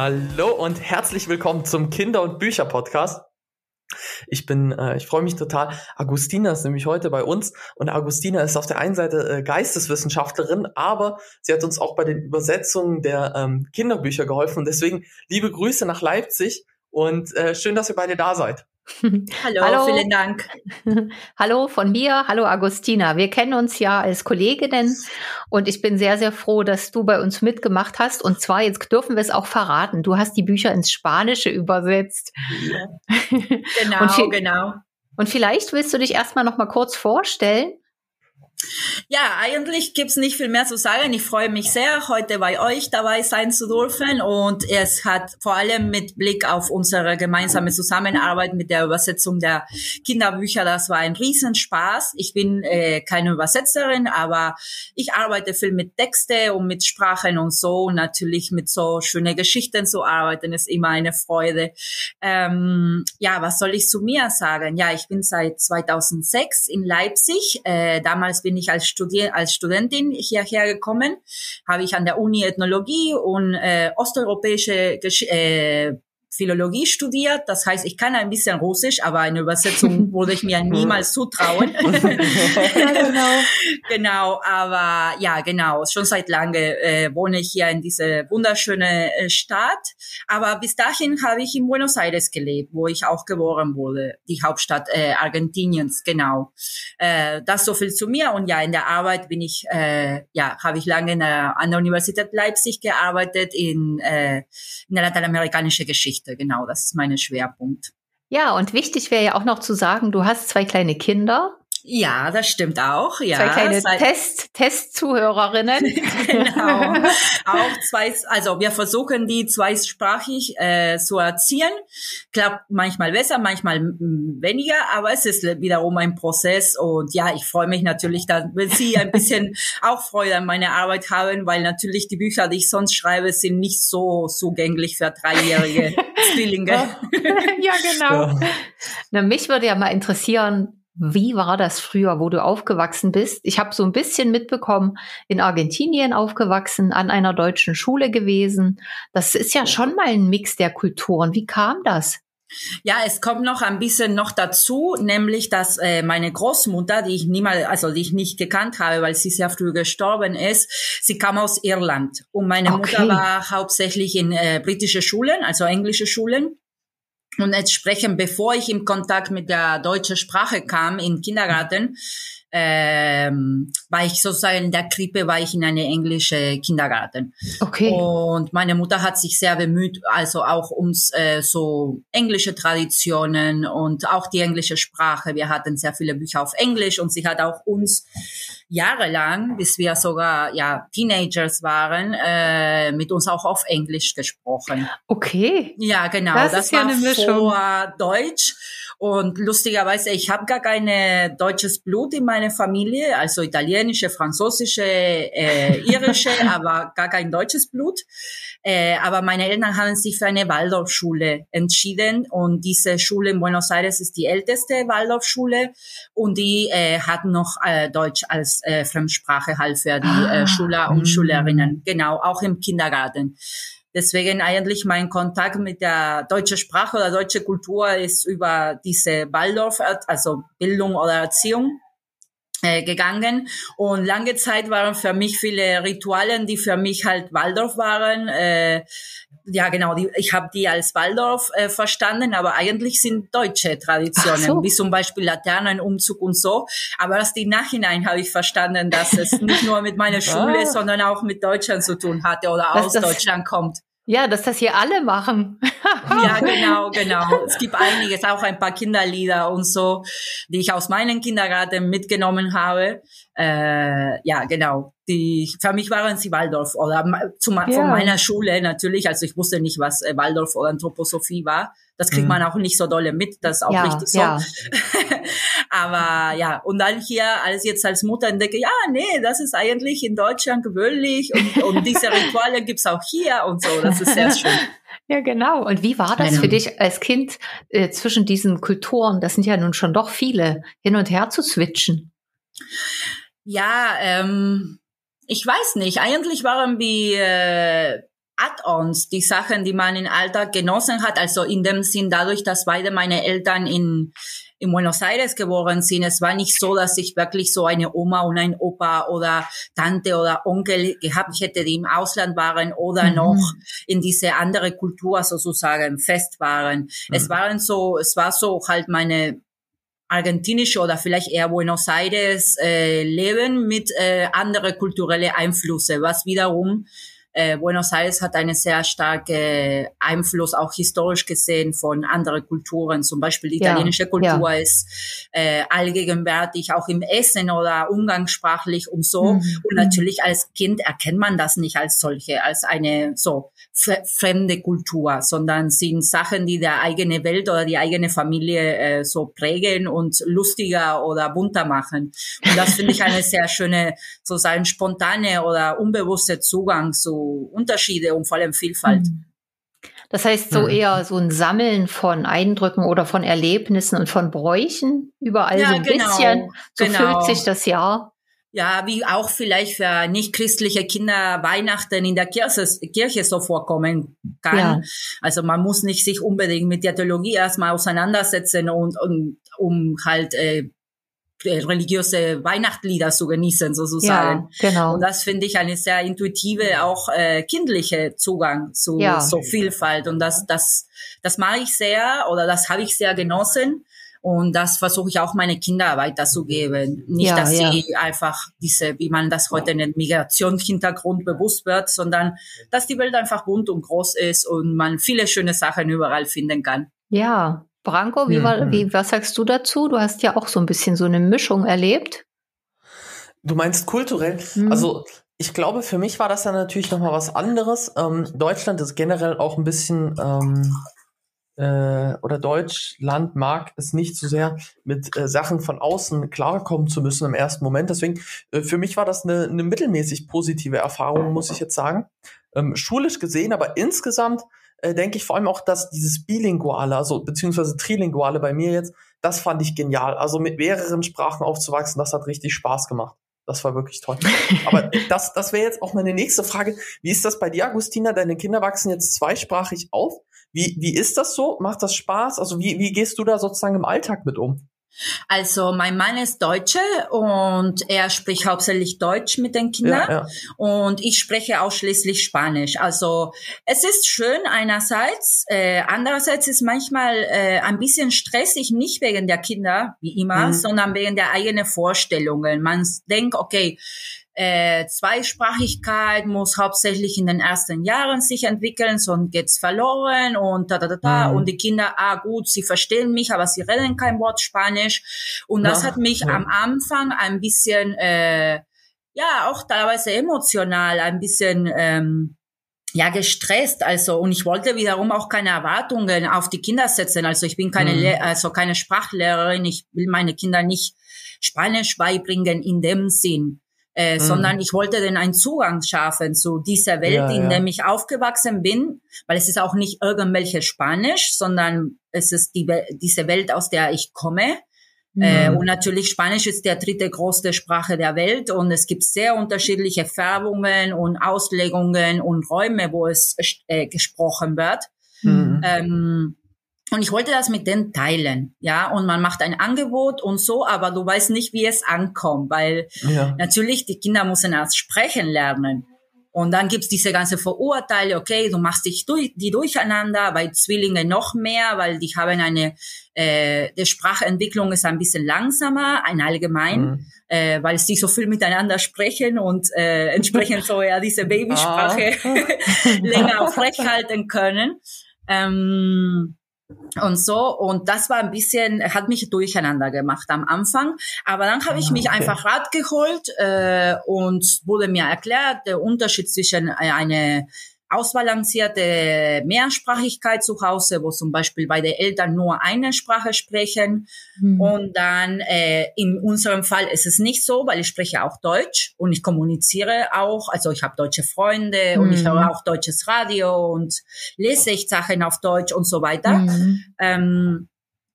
Hallo und herzlich willkommen zum Kinder- und Bücher-Podcast. Ich bin, äh, ich freue mich total. Agustina ist nämlich heute bei uns und Agustina ist auf der einen Seite äh, Geisteswissenschaftlerin, aber sie hat uns auch bei den Übersetzungen der ähm, Kinderbücher geholfen. Und deswegen liebe Grüße nach Leipzig und äh, schön, dass ihr beide da seid. Hallo, hallo, vielen Dank. hallo von mir, hallo Agustina. Wir kennen uns ja als Kolleginnen und ich bin sehr, sehr froh, dass du bei uns mitgemacht hast. Und zwar, jetzt dürfen wir es auch verraten, du hast die Bücher ins Spanische übersetzt. Ja. genau, und genau. Und vielleicht willst du dich erstmal noch mal kurz vorstellen ja, eigentlich gibt's nicht viel mehr zu sagen. Ich freue mich sehr, heute bei euch dabei sein zu dürfen. Und es hat vor allem mit Blick auf unsere gemeinsame Zusammenarbeit mit der Übersetzung der Kinderbücher, das war ein Riesenspaß. Ich bin äh, keine Übersetzerin, aber ich arbeite viel mit Texte und mit Sprachen und so. Und natürlich mit so schönen Geschichten zu arbeiten, ist immer eine Freude. Ähm, ja, was soll ich zu mir sagen? Ja, ich bin seit 2006 in Leipzig. Äh, damals bin ich als, Studi als Studentin hierher gekommen, habe ich an der Uni Ethnologie und äh, osteuropäische Gesch äh, Philologie studiert. Das heißt, ich kann ein bisschen Russisch, aber eine Übersetzung würde ich mir niemals zutrauen. ja, genau. genau, aber ja, genau. Schon seit lange äh, wohne ich hier in diese wunderschöne äh, Stadt. Aber bis dahin habe ich in Buenos Aires gelebt, wo ich auch geboren wurde, die Hauptstadt äh, Argentiniens. Genau. Äh, das so viel zu mir. Und ja, in der Arbeit bin ich, äh, ja, habe ich lange der, an der Universität Leipzig gearbeitet in, äh, in der lateinamerikanischen Geschichte. Geschichte. Genau, das ist mein Schwerpunkt. Ja, und wichtig wäre ja auch noch zu sagen, du hast zwei kleine Kinder. Ja, das stimmt auch. Ja, zwei kleine Test, Testzuhörerinnen. genau. auch zwei, also wir versuchen die zweisprachig äh, zu erziehen. Klappt manchmal besser, manchmal weniger, aber es ist wiederum ein Prozess. Und ja, ich freue mich natürlich, dass wenn Sie ein bisschen auch Freude an meiner Arbeit haben, weil natürlich die Bücher, die ich sonst schreibe, sind nicht so zugänglich für dreijährige Zwillinge. ja, genau. Ja. Na, mich würde ja mal interessieren, wie war das früher, wo du aufgewachsen bist? Ich habe so ein bisschen mitbekommen, in Argentinien aufgewachsen, an einer deutschen Schule gewesen. Das ist ja schon mal ein Mix der Kulturen. Wie kam das? Ja, es kommt noch ein bisschen noch dazu, nämlich dass äh, meine Großmutter, die ich niemals, also die ich nicht gekannt habe, weil sie sehr früh gestorben ist, sie kam aus Irland und meine okay. Mutter war hauptsächlich in äh, britische Schulen, also englische Schulen und entsprechend, bevor ich in Kontakt mit der deutschen Sprache kam, im Kindergarten, ähm, war ich sozusagen in der Krippe, war ich in eine englische Kindergarten. Okay. Und meine Mutter hat sich sehr bemüht, also auch uns äh, so englische Traditionen und auch die englische Sprache. Wir hatten sehr viele Bücher auf Englisch und sie hat auch uns jahrelang, bis wir sogar ja Teenagers waren, äh, mit uns auch auf Englisch gesprochen. Okay. Ja, genau. Das, das war ja vor Deutsch. Und lustigerweise, ich habe gar keine deutsches Blut in meiner Familie, also italienische, französische, äh, irische, aber gar kein deutsches Blut. Äh, aber meine Eltern haben sich für eine Waldorfschule entschieden und diese Schule in Buenos Aires ist die älteste Waldorfschule und die äh, hat noch äh, Deutsch als äh, Fremdsprache halt für die äh, ah, Schüler und Schülerinnen, genau, auch im Kindergarten. Deswegen eigentlich mein Kontakt mit der deutschen Sprache oder deutschen Kultur ist über diese Waldorf, also Bildung oder Erziehung äh, gegangen und lange Zeit waren für mich viele Ritualen, die für mich halt Waldorf waren. Äh, ja, genau, die, ich habe die als Waldorf äh, verstanden, aber eigentlich sind deutsche Traditionen, so. wie zum Beispiel Laternenumzug und so. Aber erst im Nachhinein habe ich verstanden, dass es nicht nur mit meiner Schule, ah. sondern auch mit Deutschland zu tun hatte oder das, aus Deutschland kommt. Ja, dass das hier alle machen. ja, genau, genau. Es gibt einiges, auch ein paar Kinderlieder und so, die ich aus meinem Kindergarten mitgenommen habe. Äh, ja, genau. Die, für mich waren sie Waldorf oder zu, ja. von meiner Schule natürlich. Also ich wusste nicht, was äh, Waldorf oder Anthroposophie war. Das kriegt mhm. man auch nicht so dolle mit, das ist auch ja, richtig so. Ja. Aber ja, und dann hier als jetzt als Mutter entdecke, ja, nee, das ist eigentlich in Deutschland gewöhnlich und, und diese Rituale gibt's auch hier und so. Das ist sehr schön. Ja, genau. Und wie war das für dich als Kind äh, zwischen diesen Kulturen? Das sind ja nun schon doch viele, hin und her zu switchen. Ja, ähm, ich weiß nicht. Eigentlich waren wir äh, Add-ons, die Sachen, die man im Alltag genossen hat. Also in dem Sinn, dadurch, dass beide meine Eltern in, in Buenos Aires geboren sind. Es war nicht so, dass ich wirklich so eine Oma und ein Opa oder Tante oder Onkel gehabt hätte, die im Ausland waren oder mhm. noch in diese andere Kultur sozusagen fest waren. Mhm. Es waren so, es war so halt meine argentinische oder vielleicht eher Buenos Aires äh, Leben mit äh, andere kulturelle Einflüsse, was wiederum äh, Buenos Aires hat einen sehr starken Einfluss, auch historisch gesehen, von anderen Kulturen. Zum Beispiel die italienische ja, Kultur ja. ist äh, allgegenwärtig, auch im Essen oder umgangssprachlich und so. Mhm. Und natürlich als Kind erkennt man das nicht als solche, als eine so fremde Kultur, sondern sind Sachen, die der eigene Welt oder die eigene Familie äh, so prägen und lustiger oder bunter machen. Und das finde ich eine sehr schöne, sozusagen spontane oder unbewusste Zugang zu Unterschiede und vor allem Vielfalt. Mhm. Das heißt, so mhm. eher so ein Sammeln von Eindrücken oder von Erlebnissen und von Bräuchen überall ja, so ein genau, bisschen. So genau. fühlt sich das Jahr. Ja, wie auch vielleicht für nicht christliche Kinder Weihnachten in der Kirche, Kirche so vorkommen kann. Ja. Also man muss nicht sich unbedingt mit der Theologie erstmal auseinandersetzen und, und um halt äh, religiöse Weihnachtslieder zu genießen sozusagen. Ja, genau. Und das finde ich eine sehr intuitive, auch äh, kindliche Zugang zu ja. so Vielfalt. Und das, das, das mache ich sehr oder das habe ich sehr genossen. Und das versuche ich auch meine Kinder weiterzugeben. Nicht, ja, dass ja. sie einfach diese, wie man das heute nennt, Migrationshintergrund bewusst wird, sondern dass die Welt einfach bunt und groß ist und man viele schöne Sachen überall finden kann. Ja. Branko, wie, war, wie, was sagst du dazu? Du hast ja auch so ein bisschen so eine Mischung erlebt. Du meinst kulturell? Mhm. Also ich glaube, für mich war das dann natürlich nochmal was anderes. Ähm, Deutschland ist generell auch ein bisschen ähm, äh, oder Deutschland mag es nicht so sehr, mit äh, Sachen von außen klarkommen zu müssen im ersten Moment. Deswegen, äh, für mich war das eine, eine mittelmäßig positive Erfahrung, muss ich jetzt sagen. Ähm, schulisch gesehen, aber insgesamt äh, denke ich vor allem auch, dass dieses Bilinguale, also beziehungsweise Trilinguale bei mir jetzt, das fand ich genial. Also mit mehreren Sprachen aufzuwachsen, das hat richtig Spaß gemacht. Das war wirklich toll. Aber das, das wäre jetzt auch meine nächste Frage. Wie ist das bei dir, Agustina? Deine Kinder wachsen jetzt zweisprachig auf. Wie, wie ist das so? Macht das Spaß? Also wie, wie gehst du da sozusagen im Alltag mit um? Also mein Mann ist Deutsche und er spricht hauptsächlich Deutsch mit den Kindern ja, ja. und ich spreche ausschließlich Spanisch. Also es ist schön einerseits, äh, andererseits ist manchmal äh, ein bisschen stressig, nicht wegen der Kinder wie immer, mhm. sondern wegen der eigenen Vorstellungen. Man denkt, okay, äh, Zweisprachigkeit muss hauptsächlich in den ersten Jahren sich entwickeln, sonst geht's verloren und da da da da. Mhm. Und die Kinder, ah gut, sie verstehen mich, aber sie reden kein Wort Spanisch. Und das ja, hat mich ja. am Anfang ein bisschen, äh, ja, auch teilweise emotional ein bisschen ähm, ja gestresst also und ich wollte wiederum auch keine Erwartungen auf die Kinder setzen also ich bin keine mhm. also keine Sprachlehrerin ich will meine Kinder nicht Spanisch beibringen in dem Sinn äh, mhm. sondern ich wollte denn einen Zugang schaffen zu dieser Welt, ja, in ja. der ich aufgewachsen bin, weil es ist auch nicht irgendwelche Spanisch, sondern es ist die, diese Welt, aus der ich komme. Mhm. Äh, und natürlich Spanisch ist der dritte größte Sprache der Welt und es gibt sehr unterschiedliche Färbungen und Auslegungen und Räume, wo es äh, gesprochen wird. Mhm. Ähm, und ich wollte das mit denen teilen, ja. Und man macht ein Angebot und so, aber du weißt nicht, wie es ankommt, weil ja. natürlich die Kinder müssen erst sprechen lernen. Und dann gibt's diese ganze Vorurteile, okay, du machst dich durch, die durcheinander, bei Zwillingen noch mehr, weil die haben eine, äh, die Sprachentwicklung ist ein bisschen langsamer, ein allgemein, mhm. äh, weil sie so viel miteinander sprechen und äh, entsprechend so ja diese Babysprache ah. länger aufrechthalten können. Ähm, und so. Und das war ein bisschen, hat mich durcheinander gemacht am Anfang. Aber dann habe ich ah, mich okay. einfach Rat geholt äh, und wurde mir erklärt, der Unterschied zwischen eine ausbalancierte Mehrsprachigkeit zu Hause, wo zum Beispiel beide Eltern nur eine Sprache sprechen. Mhm. Und dann äh, in unserem Fall ist es nicht so, weil ich spreche auch Deutsch und ich kommuniziere auch. Also ich habe deutsche Freunde mhm. und ich höre auch deutsches Radio und lese ich Sachen auf Deutsch und so weiter. Mhm. Ähm,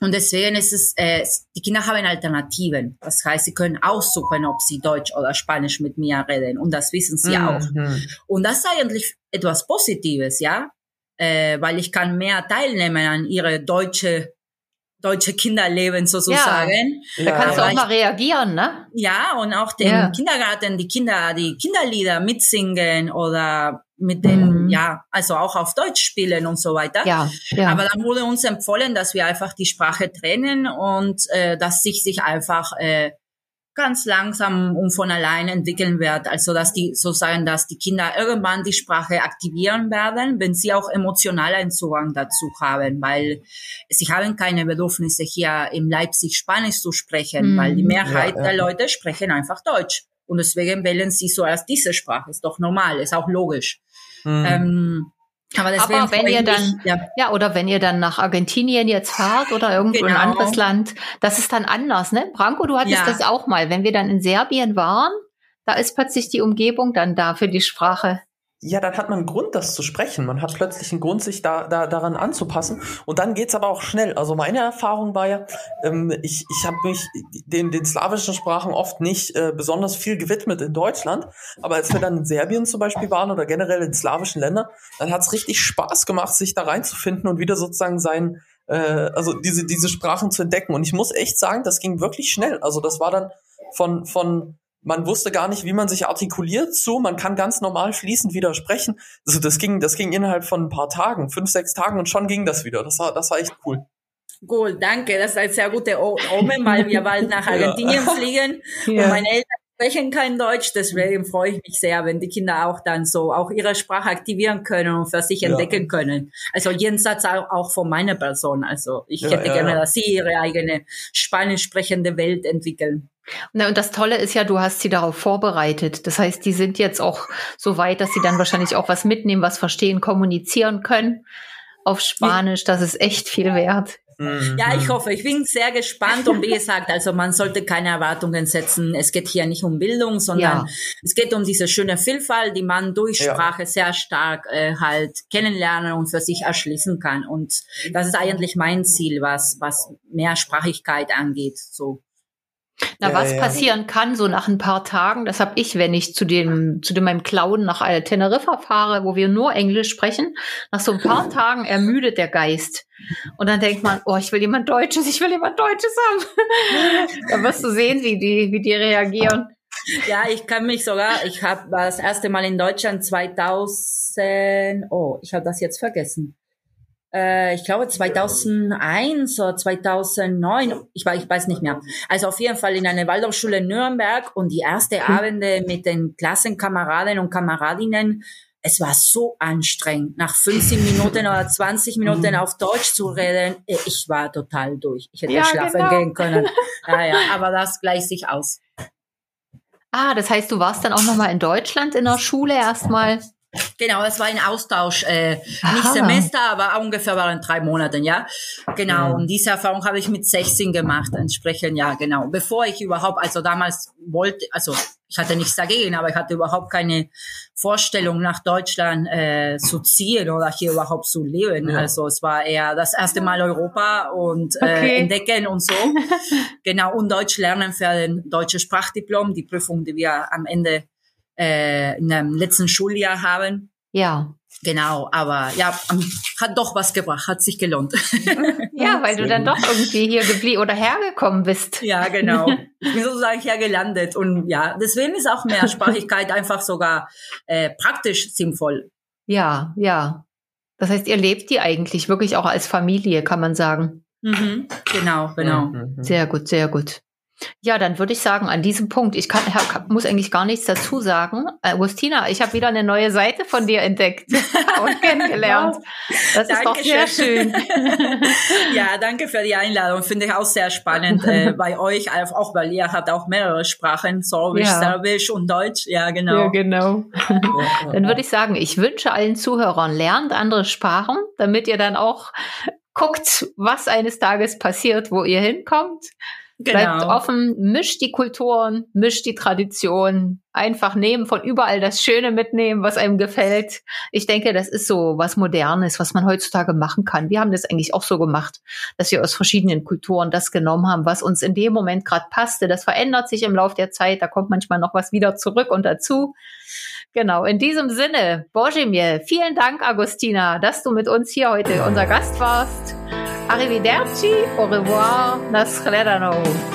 und deswegen ist es, äh, die Kinder haben Alternativen. Das heißt, sie können aussuchen, ob sie Deutsch oder Spanisch mit mir reden. Und das wissen sie mhm. auch. Und das ist eigentlich etwas Positives, ja, äh, weil ich kann mehr teilnehmen an ihre deutsche deutsche Kinderleben sozusagen. Ja, da kannst du auch mal reagieren, ne? Ja, und auch den ja. Kindergarten, die Kinder, die Kinderlieder mitsingen oder mit den, mhm. ja, also auch auf Deutsch spielen und so weiter. Ja, ja. Aber dann wurde uns empfohlen, dass wir einfach die Sprache trennen und äh, dass sich sich einfach äh, ganz langsam und von allein entwickeln wird. Also dass die sozusagen, dass die Kinder irgendwann die Sprache aktivieren werden, wenn sie auch emotional einen Zugang dazu haben, weil sie haben keine Bedürfnisse hier in Leipzig Spanisch zu sprechen, mhm. weil die Mehrheit ja, ja. der Leute sprechen einfach Deutsch. Und deswegen wählen sie zuerst diese Sprache. Ist doch normal, ist auch logisch. Mhm. Ähm, aber, Aber wenn ihr dann, ja. ja. oder wenn ihr dann nach Argentinien jetzt fahrt oder irgendwo genau. ein anderes Land, das ist dann anders, ne? Branko, du hattest ja. das auch mal. Wenn wir dann in Serbien waren, da ist plötzlich die Umgebung dann da für die Sprache ja, dann hat man einen Grund, das zu sprechen. Man hat plötzlich einen Grund, sich da, da daran anzupassen. Und dann geht's aber auch schnell. Also meine Erfahrung war ja, ähm, ich, ich habe mich den, den slawischen Sprachen oft nicht äh, besonders viel gewidmet in Deutschland. Aber als wir dann in Serbien zum Beispiel waren oder generell in slawischen Ländern, dann hat's richtig Spaß gemacht, sich da reinzufinden und wieder sozusagen sein, äh, also diese, diese Sprachen zu entdecken. Und ich muss echt sagen, das ging wirklich schnell. Also das war dann von, von man wusste gar nicht, wie man sich artikuliert, so, man kann ganz normal fließend widersprechen. Also das ging, das ging innerhalb von ein paar Tagen, fünf, sechs Tagen und schon ging das wieder. Das war, das war echt cool. Cool, danke. Das ist ein sehr guter Omen, weil wir bald nach Argentinien ja. fliegen ja. und meine Eltern sprechen kein Deutsch, deswegen freue ich mich sehr, wenn die Kinder auch dann so auch ihre Sprache aktivieren können und für sich ja. entdecken können. Also jenseits auch von meiner Person. Also ich hätte gerne, dass sie ihre eigene spanisch sprechende Welt entwickeln. und das Tolle ist ja, du hast sie darauf vorbereitet. Das heißt, die sind jetzt auch so weit, dass sie dann wahrscheinlich auch was mitnehmen, was verstehen, kommunizieren können auf Spanisch. Das ist echt viel wert. Mhm. Ja, ich hoffe, ich bin sehr gespannt und wie gesagt, also man sollte keine Erwartungen setzen. Es geht hier nicht um Bildung, sondern ja. es geht um diese schöne Vielfalt, die man durch Sprache ja. sehr stark äh, halt kennenlernen und für sich erschließen kann. Und das ist eigentlich mein Ziel, was, was Mehrsprachigkeit angeht. So. Na, ja, was ja. passieren kann, so nach ein paar Tagen, das habe ich, wenn ich zu dem, zu dem meinem Clown nach Teneriffa fahre, wo wir nur Englisch sprechen, nach so ein paar Tagen ermüdet der Geist. Und dann denkt man, oh, ich will jemand Deutsches, ich will jemand Deutsches haben. da wirst du sehen, wie die, wie die reagieren. Ja, ich kann mich sogar, ich habe das erste Mal in Deutschland 2000, oh, ich habe das jetzt vergessen äh, ich glaube 2001 oder 2009, ich, ich weiß nicht mehr. Also auf jeden Fall in einer Waldorfschule in Nürnberg und die erste hm. Abende mit den Klassenkameraden und Kameradinnen, es war so anstrengend, nach 15 Minuten oder 20 Minuten hm. auf Deutsch zu reden. Äh, ich war total durch. Ich hätte ja, schlafen genau. gehen können. Ja, ja, aber das gleicht sich aus. Ah, das heißt, du warst dann auch nochmal in Deutschland in der Schule erstmal? Genau, es war ein Austausch, äh, nicht Semester, aber ungefähr waren drei Monate, ja. Genau, mhm. und diese Erfahrung habe ich mit 16 gemacht, entsprechend, ja, genau. Bevor ich überhaupt, also damals wollte, also ich hatte nichts dagegen, aber ich hatte überhaupt keine Vorstellung, nach Deutschland äh, zu ziehen oder hier überhaupt zu leben. Ja. Also es war eher das erste Mal Europa und äh, okay. entdecken und so. genau, und Deutsch lernen für ein deutsches Sprachdiplom, die Prüfung, die wir am Ende äh, in einem letzten Schuljahr haben. Ja. Genau, aber ja, hat doch was gebracht, hat sich gelohnt. Ja, weil du dann doch irgendwie hier geblieben oder hergekommen bist. Ja, genau. Ich bin sozusagen hier gelandet und ja, deswegen ist auch Mehrsprachigkeit einfach sogar äh, praktisch sinnvoll. Ja, ja. Das heißt, ihr lebt die eigentlich wirklich auch als Familie, kann man sagen. Mhm, genau, genau. Mhm. Sehr gut, sehr gut. Ja, dann würde ich sagen, an diesem Punkt, ich kann, muss eigentlich gar nichts dazu sagen. Agustina, ich habe wieder eine neue Seite von dir entdeckt und kennengelernt. Das ist doch sehr schön. ja, danke für die Einladung. Finde ich auch sehr spannend äh, bei euch, auch weil ihr habt auch mehrere Sprachen, Sorbisch, ja. Serbisch und Deutsch. Ja, genau. Ja, genau. dann würde ich sagen, ich wünsche allen Zuhörern, lernt andere Sprachen, damit ihr dann auch guckt, was eines Tages passiert, wo ihr hinkommt Genau. Bleibt offen, mischt die Kulturen, mischt die Traditionen, einfach nehmen, von überall das Schöne mitnehmen, was einem gefällt. Ich denke, das ist so was Modernes, was man heutzutage machen kann. Wir haben das eigentlich auch so gemacht, dass wir aus verschiedenen Kulturen das genommen haben, was uns in dem Moment gerade passte. Das verändert sich im Laufe der Zeit, da kommt manchmal noch was wieder zurück und dazu. Genau, in diesem Sinne, Božemir, vielen Dank, Agustina, dass du mit uns hier heute unser Gast warst. Arrivederci, au revoir, nasledano.